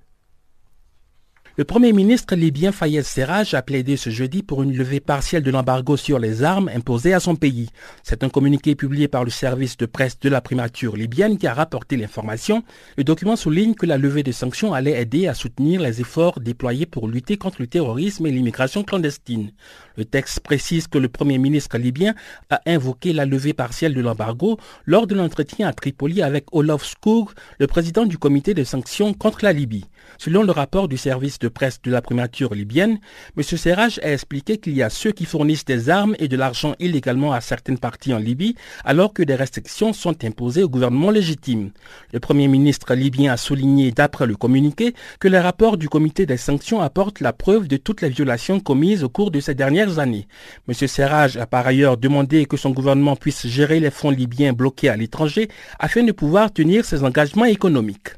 Le Premier ministre libyen Fayez Serraj a plaidé ce jeudi pour une levée partielle de l'embargo sur les armes imposées à son pays. C'est un communiqué publié par le service de presse de la primature libyenne qui a rapporté l'information. Le document souligne que la levée des sanctions allait aider à soutenir les efforts déployés pour lutter contre le terrorisme et l'immigration clandestine. Le texte précise que le Premier ministre libyen a invoqué la levée partielle de l'embargo lors de l'entretien à Tripoli avec Olof Skog, le président du comité de sanctions contre la Libye. Selon le rapport du service de presse de la primature libyenne, M. Serraj a expliqué qu'il y a ceux qui fournissent des armes et de l'argent illégalement à certaines parties en Libye, alors que des restrictions sont imposées au gouvernement légitime. Le Premier ministre libyen a souligné, d'après le communiqué, que les rapports du comité des sanctions apportent la preuve de toutes les violations commises au cours de ces dernières années. M. Serraj a par ailleurs demandé que son gouvernement puisse gérer les fonds libyens bloqués à l'étranger afin de pouvoir tenir ses engagements économiques.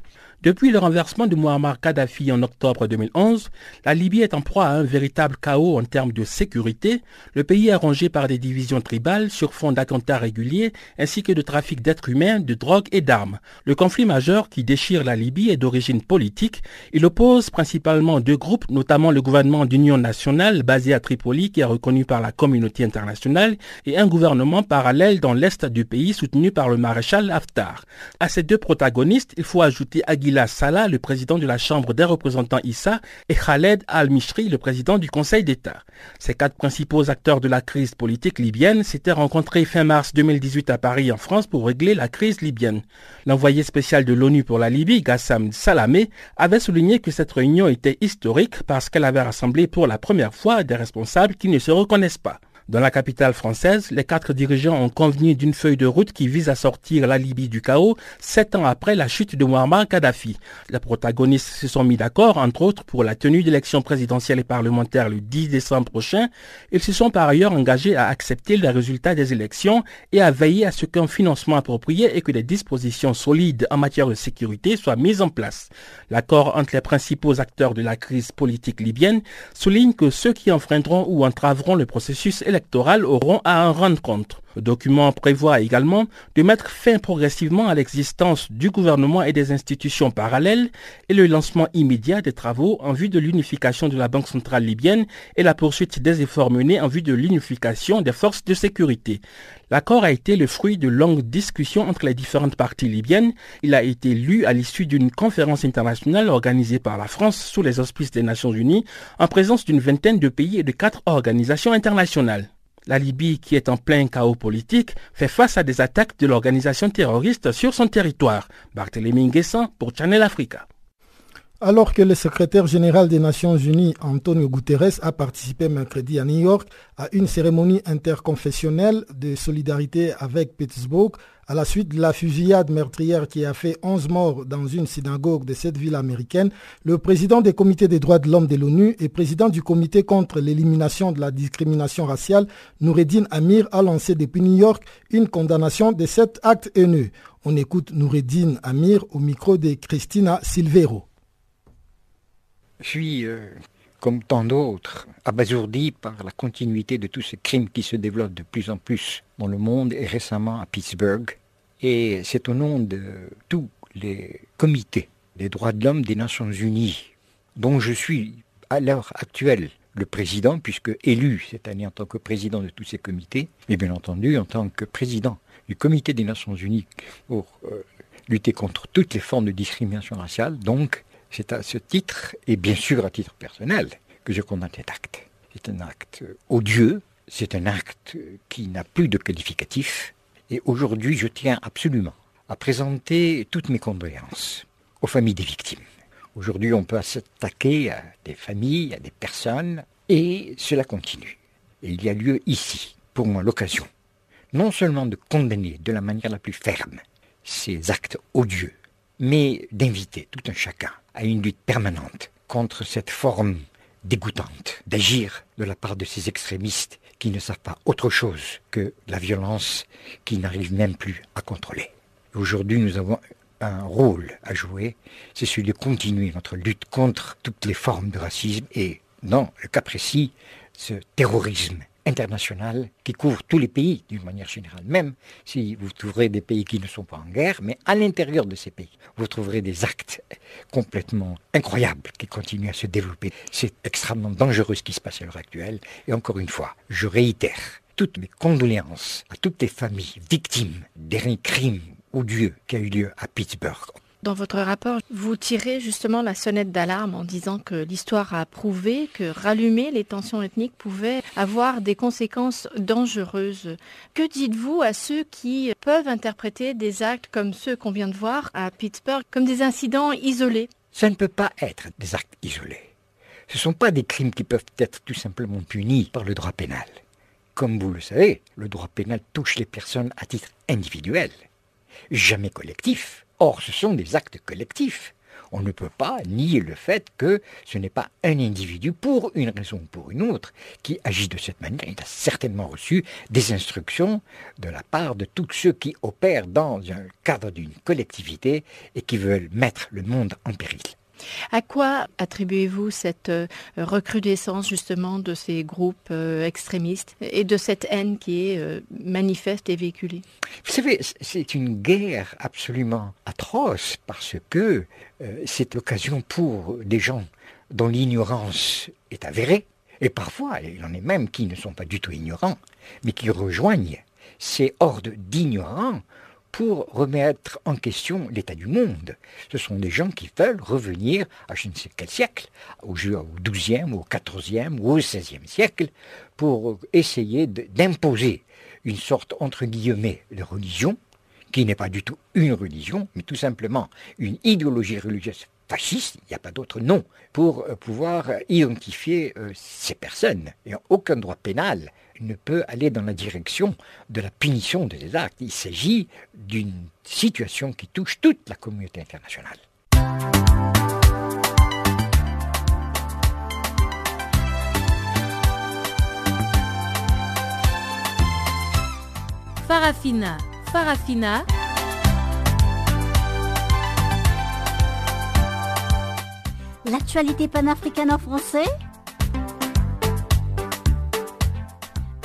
Depuis le renversement de Muammar Kadhafi en octobre 2011, la Libye est en proie à un véritable chaos en termes de sécurité. Le pays est rongé par des divisions tribales sur fond d'attentats réguliers ainsi que de trafic d'êtres humains, de drogue et d'armes. Le conflit majeur qui déchire la Libye est d'origine politique. Il oppose principalement deux groupes, notamment le gouvernement d'union nationale basé à Tripoli qui est reconnu par la communauté internationale et un gouvernement parallèle dans l'est du pays soutenu par le maréchal Haftar. À ces deux protagonistes, il faut ajouter Aguilar Ila Salah, le président de la Chambre des représentants Issa, et Khaled al-Mishri, le président du Conseil d'État. Ces quatre principaux acteurs de la crise politique libyenne s'étaient rencontrés fin mars 2018 à Paris en France pour régler la crise libyenne. L'envoyé spécial de l'ONU pour la Libye, Gassam Salamé, avait souligné que cette réunion était historique parce qu'elle avait rassemblé pour la première fois des responsables qui ne se reconnaissent pas. Dans la capitale française, les quatre dirigeants ont convenu d'une feuille de route qui vise à sortir la Libye du chaos sept ans après la chute de Muammar Kadhafi. Les protagonistes se sont mis d'accord, entre autres, pour la tenue d'élections présidentielles et parlementaires le 10 décembre prochain. Ils se sont par ailleurs engagés à accepter les résultats des élections et à veiller à ce qu'un financement approprié et que des dispositions solides en matière de sécurité soient mises en place. L'accord entre les principaux acteurs de la crise politique libyenne souligne que ceux qui enfreindront ou entraveront le processus électoral auront à en rendre compte. Le document prévoit également de mettre fin progressivement à l'existence du gouvernement et des institutions parallèles et le lancement immédiat des travaux en vue de l'unification de la Banque centrale libyenne et la poursuite des efforts menés en vue de l'unification des forces de sécurité. L'accord a été le fruit de longues discussions entre les différentes parties libyennes. Il a été lu à l'issue d'une conférence internationale organisée par la France sous les auspices des Nations Unies en présence d'une vingtaine de pays et de quatre organisations internationales. La Libye, qui est en plein chaos politique, fait face à des attaques de l'organisation terroriste sur son territoire. Barthélémy Nguessan pour Channel Africa. Alors que le secrétaire général des Nations Unies, Antonio Guterres, a participé mercredi à New York à une cérémonie interconfessionnelle de solidarité avec Pittsburgh à la suite de la fusillade meurtrière qui a fait 11 morts dans une synagogue de cette ville américaine, le président des comités des droits de l'homme de l'ONU et président du comité contre l'élimination de la discrimination raciale, Noureddin Amir, a lancé depuis New York une condamnation de cet acte haineux. On écoute Noureddin Amir au micro de Christina Silvero. Je suis, euh, comme tant d'autres, abasourdi par la continuité de tous ces crimes qui se développent de plus en plus dans le monde et récemment à Pittsburgh. Et c'est au nom de tous les comités des droits de l'homme des Nations Unies, dont je suis à l'heure actuelle le président, puisque élu cette année en tant que président de tous ces comités, et bien entendu en tant que président du comité des Nations Unies pour euh, lutter contre toutes les formes de discrimination raciale. Donc, c'est à ce titre, et bien sûr à titre personnel, que je condamne cet acte. C'est un acte odieux, c'est un acte qui n'a plus de qualificatif, et aujourd'hui je tiens absolument à présenter toutes mes condoléances aux familles des victimes. Aujourd'hui on peut s'attaquer à des familles, à des personnes, et cela continue. Il y a lieu ici, pour moi, l'occasion, non seulement de condamner de la manière la plus ferme ces actes odieux, mais d'inviter tout un chacun à une lutte permanente contre cette forme dégoûtante d'agir de la part de ces extrémistes qui ne savent pas autre chose que la violence qu'ils n'arrivent même plus à contrôler. Aujourd'hui, nous avons un rôle à jouer, c'est celui de continuer notre lutte contre toutes les formes de racisme et, dans le cas précis, ce terrorisme international qui couvre tous les pays d'une manière générale. Même si vous trouverez des pays qui ne sont pas en guerre, mais à l'intérieur de ces pays, vous trouverez des actes complètement incroyables qui continuent à se développer. C'est extrêmement dangereux ce qui se passe à l'heure actuelle. Et encore une fois, je réitère toutes mes condoléances à toutes les familles victimes des crimes odieux qui a eu lieu à Pittsburgh dans votre rapport, vous tirez justement la sonnette d'alarme en disant que l'histoire a prouvé que rallumer les tensions ethniques pouvait avoir des conséquences dangereuses. Que dites-vous à ceux qui peuvent interpréter des actes comme ceux qu'on vient de voir à Pittsburgh comme des incidents isolés? Ça ne peut pas être des actes isolés. Ce ne sont pas des crimes qui peuvent être tout simplement punis par le droit pénal. Comme vous le savez, le droit pénal touche les personnes à titre individuel, jamais collectif. Or, ce sont des actes collectifs. On ne peut pas nier le fait que ce n'est pas un individu, pour une raison ou pour une autre, qui agit de cette manière. Il a certainement reçu des instructions de la part de tous ceux qui opèrent dans un cadre d'une collectivité et qui veulent mettre le monde en péril. À quoi attribuez-vous cette euh, recrudescence justement de ces groupes euh, extrémistes et de cette haine qui est euh, manifeste et véhiculée? Vous savez, c'est une guerre absolument atroce parce que c'est l'occasion pour des gens dont l'ignorance est avérée, et parfois il en est même qui ne sont pas du tout ignorants, mais qui rejoignent ces hordes d'ignorants pour remettre en question l'état du monde. Ce sont des gens qui veulent revenir à je ne sais quel siècle, au XIIe, au XIVe ou au XVIe siècle, pour essayer d'imposer une sorte, entre guillemets, de religion, qui n'est pas du tout une religion, mais tout simplement une idéologie religieuse fasciste, il n'y a pas d'autre nom, pour euh, pouvoir identifier euh, ces personnes. Et aucun droit pénal ne peut aller dans la direction de la punition de ces actes. Il s'agit d'une situation qui touche toute la communauté internationale. Farafina, Farafina. L'actualité panafricaine en français?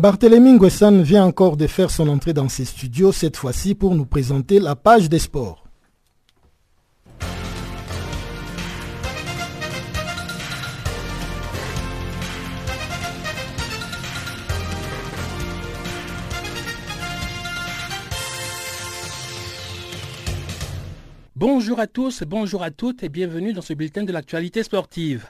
Barthélémy Nguessan vient encore de faire son entrée dans ses studios, cette fois-ci pour nous présenter la page des sports. Bonjour à tous, bonjour à toutes et bienvenue dans ce bulletin de l'actualité sportive.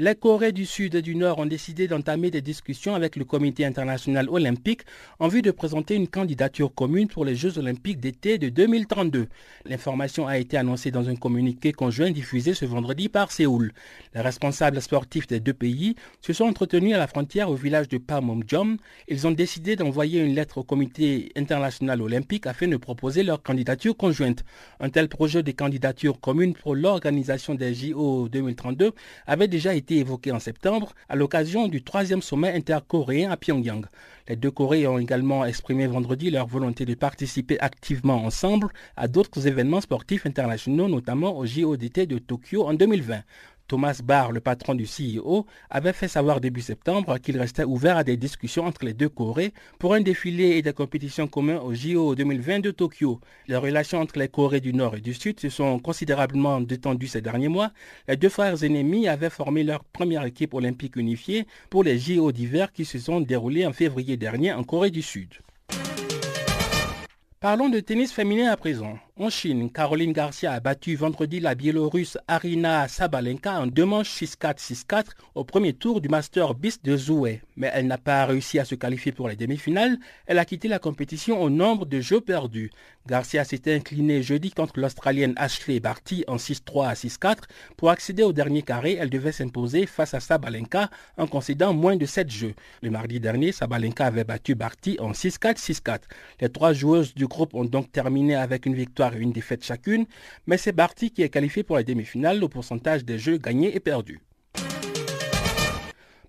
Les Corées du Sud et du Nord ont décidé d'entamer des discussions avec le Comité international olympique en vue de présenter une candidature commune pour les Jeux olympiques d'été de 2032. L'information a été annoncée dans un communiqué conjoint diffusé ce vendredi par Séoul. Les responsables sportifs des deux pays se sont entretenus à la frontière au village de Panmunjom. Ils ont décidé d'envoyer une lettre au Comité international olympique afin de proposer leur candidature conjointe. Un tel projet de candidature commune pour l'organisation des JO 2032 avait déjà été évoqué en septembre à l'occasion du troisième sommet intercoréen à Pyongyang. Les deux Corées ont également exprimé vendredi leur volonté de participer activement ensemble à d'autres événements sportifs internationaux, notamment au JODT de Tokyo en 2020. Thomas Barr, le patron du CEO, avait fait savoir début septembre qu'il restait ouvert à des discussions entre les deux Corées pour un défilé et des compétitions communs au JO 2020 de Tokyo. Les relations entre les Corées du Nord et du Sud se sont considérablement détendues ces derniers mois. Les deux frères ennemis avaient formé leur première équipe olympique unifiée pour les JO d'hiver qui se sont déroulés en février dernier en Corée du Sud. Parlons de tennis féminin à présent. En Chine, Caroline Garcia a battu vendredi la Biélorusse Arina Sabalenka en deux manches 6-4-6-4 au premier tour du Master BIS de Zoué. Mais elle n'a pas réussi à se qualifier pour les demi-finales. Elle a quitté la compétition au nombre de jeux perdus. Garcia s'était inclinée jeudi contre l'Australienne Ashley Barty en 6-3 à 6-4. Pour accéder au dernier carré, elle devait s'imposer face à Sabalenka en concédant moins de 7 jeux. Le mardi dernier, Sabalenka avait battu Barty en 6-4-6-4. Les trois joueuses du groupe ont donc terminé avec une victoire une défaite chacune, mais c'est Barty qui est qualifié pour la demi-finale au pourcentage des jeux gagnés et perdus.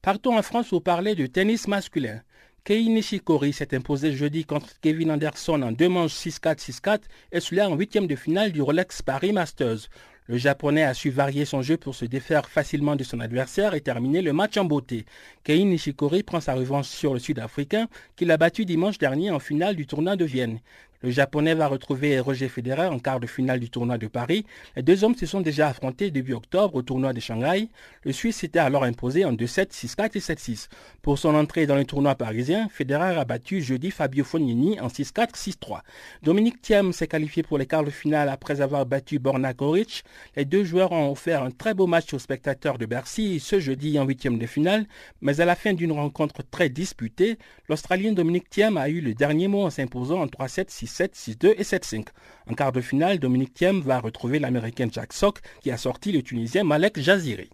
Partons en France pour parler de tennis masculin. Kei Nishikori s'est imposé jeudi contre Kevin Anderson en deux manches 6-4-6-4 et cela en huitième de finale du Rolex Paris Masters. Le Japonais a su varier son jeu pour se défaire facilement de son adversaire et terminer le match en beauté. Kei Nishikori prend sa revanche sur le Sud-Africain qu'il a battu dimanche dernier en finale du tournoi de Vienne. Le Japonais va retrouver Roger Federer en quart de finale du tournoi de Paris. Les deux hommes se sont déjà affrontés début octobre au tournoi de Shanghai. Le Suisse s'était alors imposé en 2-7, 6-4 et 7-6. Pour son entrée dans le tournoi parisien, Federer a battu jeudi Fabio Fognini en 6-4, 6-3. Dominique Thiem s'est qualifié pour les quarts de finale après avoir battu Borna Koric. Les deux joueurs ont offert un très beau match aux spectateurs de Bercy ce jeudi en huitième de finale, mais à la fin d'une rencontre très disputée, l'Australien Dominique Thiem a eu le dernier mot en s'imposant en 3-7, 6 7 6-2 et 7-5. En quart de finale, Dominique Thiem va retrouver l'Américain Jack Sock qui a sorti le Tunisien Malek Jaziri.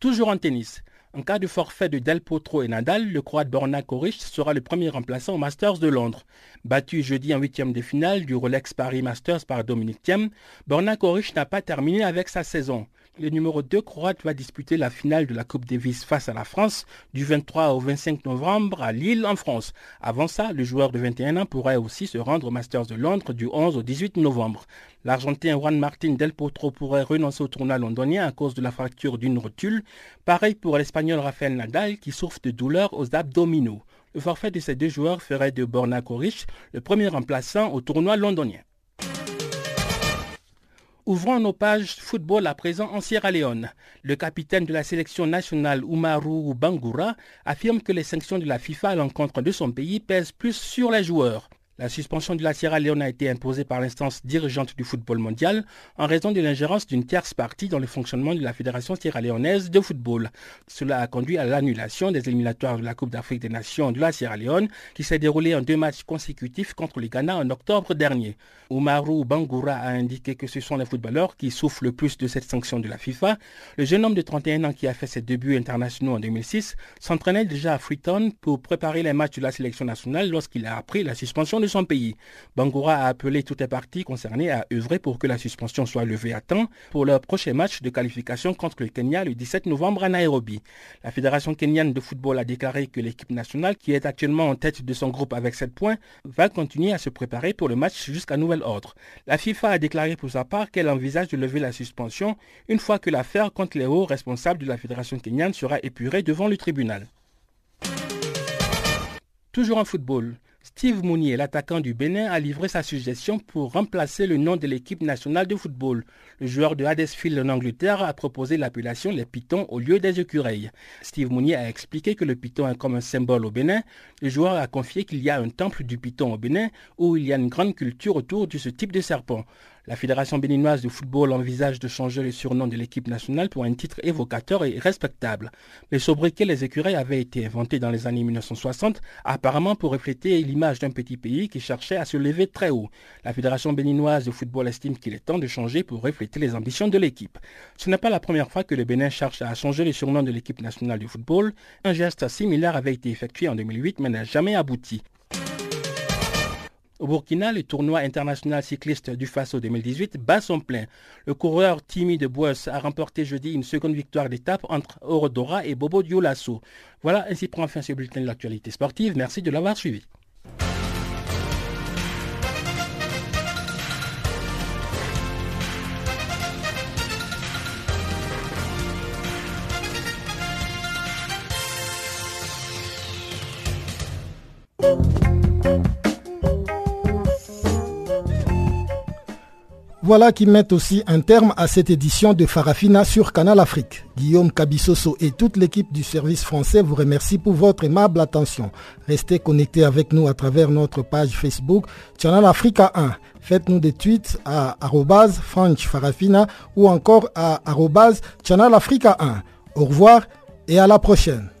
Toujours en tennis. En cas de forfait de Del Potro et Nadal, le Croate Borna Koric sera le premier remplaçant au Masters de Londres. Battu jeudi en huitième de finale du Rolex Paris Masters par Dominique Thiem, Borna Koric n'a pas terminé avec sa saison. Le numéro 2 croate va disputer la finale de la Coupe Davis face à la France du 23 au 25 novembre à Lille en France. Avant ça, le joueur de 21 ans pourrait aussi se rendre au Masters de Londres du 11 au 18 novembre. L'Argentin Juan Martin Del Potro pourrait renoncer au tournoi londonien à cause de la fracture d'une rotule. Pareil pour l'Espagnol Rafael Nadal qui souffre de douleurs aux abdominaux. Le forfait de ces deux joueurs ferait de Borna Koric le premier remplaçant au tournoi londonien. Ouvrons nos pages football à présent en Sierra Leone. Le capitaine de la sélection nationale Umaru Bangura affirme que les sanctions de la FIFA à l'encontre de son pays pèsent plus sur les joueurs. La suspension de la Sierra Leone a été imposée par l'instance dirigeante du football mondial en raison de l'ingérence d'une tierce partie dans le fonctionnement de la Fédération sierra-léonaise de football. Cela a conduit à l'annulation des éliminatoires de la Coupe d'Afrique des Nations de la Sierra Leone qui s'est déroulée en deux matchs consécutifs contre le Ghana en octobre dernier. Umaru Bangura a indiqué que ce sont les footballeurs qui souffrent le plus de cette sanction de la FIFA. Le jeune homme de 31 ans qui a fait ses débuts internationaux en 2006 s'entraînait déjà à Freetown pour préparer les matchs de la sélection nationale lorsqu'il a appris la suspension de son pays. Bangura a appelé toutes les parties concernées à œuvrer pour que la suspension soit levée à temps pour leur prochain match de qualification contre le Kenya le 17 novembre à Nairobi. La Fédération kenyane de football a déclaré que l'équipe nationale, qui est actuellement en tête de son groupe avec 7 points, va continuer à se préparer pour le match jusqu'à nouvel ordre. La FIFA a déclaré pour sa part qu'elle envisage de lever la suspension une fois que l'affaire contre les hauts responsables de la Fédération kenyane sera épurée devant le tribunal. Toujours en football, Steve Mounier, l'attaquant du Bénin, a livré sa suggestion pour remplacer le nom de l'équipe nationale de football. Le joueur de Huddersfield en Angleterre a proposé l'appellation les pitons au lieu des écureuils. Steve Mounier a expliqué que le piton est comme un symbole au Bénin. Le joueur a confié qu'il y a un temple du piton au Bénin où il y a une grande culture autour de ce type de serpent. La Fédération béninoise de football envisage de changer le surnom de l'équipe nationale pour un titre évocateur et respectable. Les sobriquets Les Écureuils avaient été inventés dans les années 1960, apparemment pour refléter l'image d'un petit pays qui cherchait à se lever très haut. La Fédération béninoise de football estime qu'il est temps de changer pour refléter les ambitions de l'équipe. Ce n'est pas la première fois que le Bénin cherche à changer le surnom de l'équipe nationale de football. Un geste similaire avait été effectué en 2008 mais n'a jamais abouti. Au Burkina, le tournoi international cycliste du Faso 2018 bat son plein. Le coureur Timmy de Bois a remporté jeudi une seconde victoire d'étape entre Orodora et Bobo Dioulasso. Voilà, ainsi prend fin ce bulletin de l'actualité sportive. Merci de l'avoir suivi. Voilà qui met aussi un terme à cette édition de Farafina sur Canal Afrique. Guillaume Cabissoso et toute l'équipe du service français vous remercient pour votre aimable attention. Restez connectés avec nous à travers notre page Facebook Channel Africa 1. Faites-nous des tweets à French Farafina ou encore à Channel Africa 1. Au revoir et à la prochaine.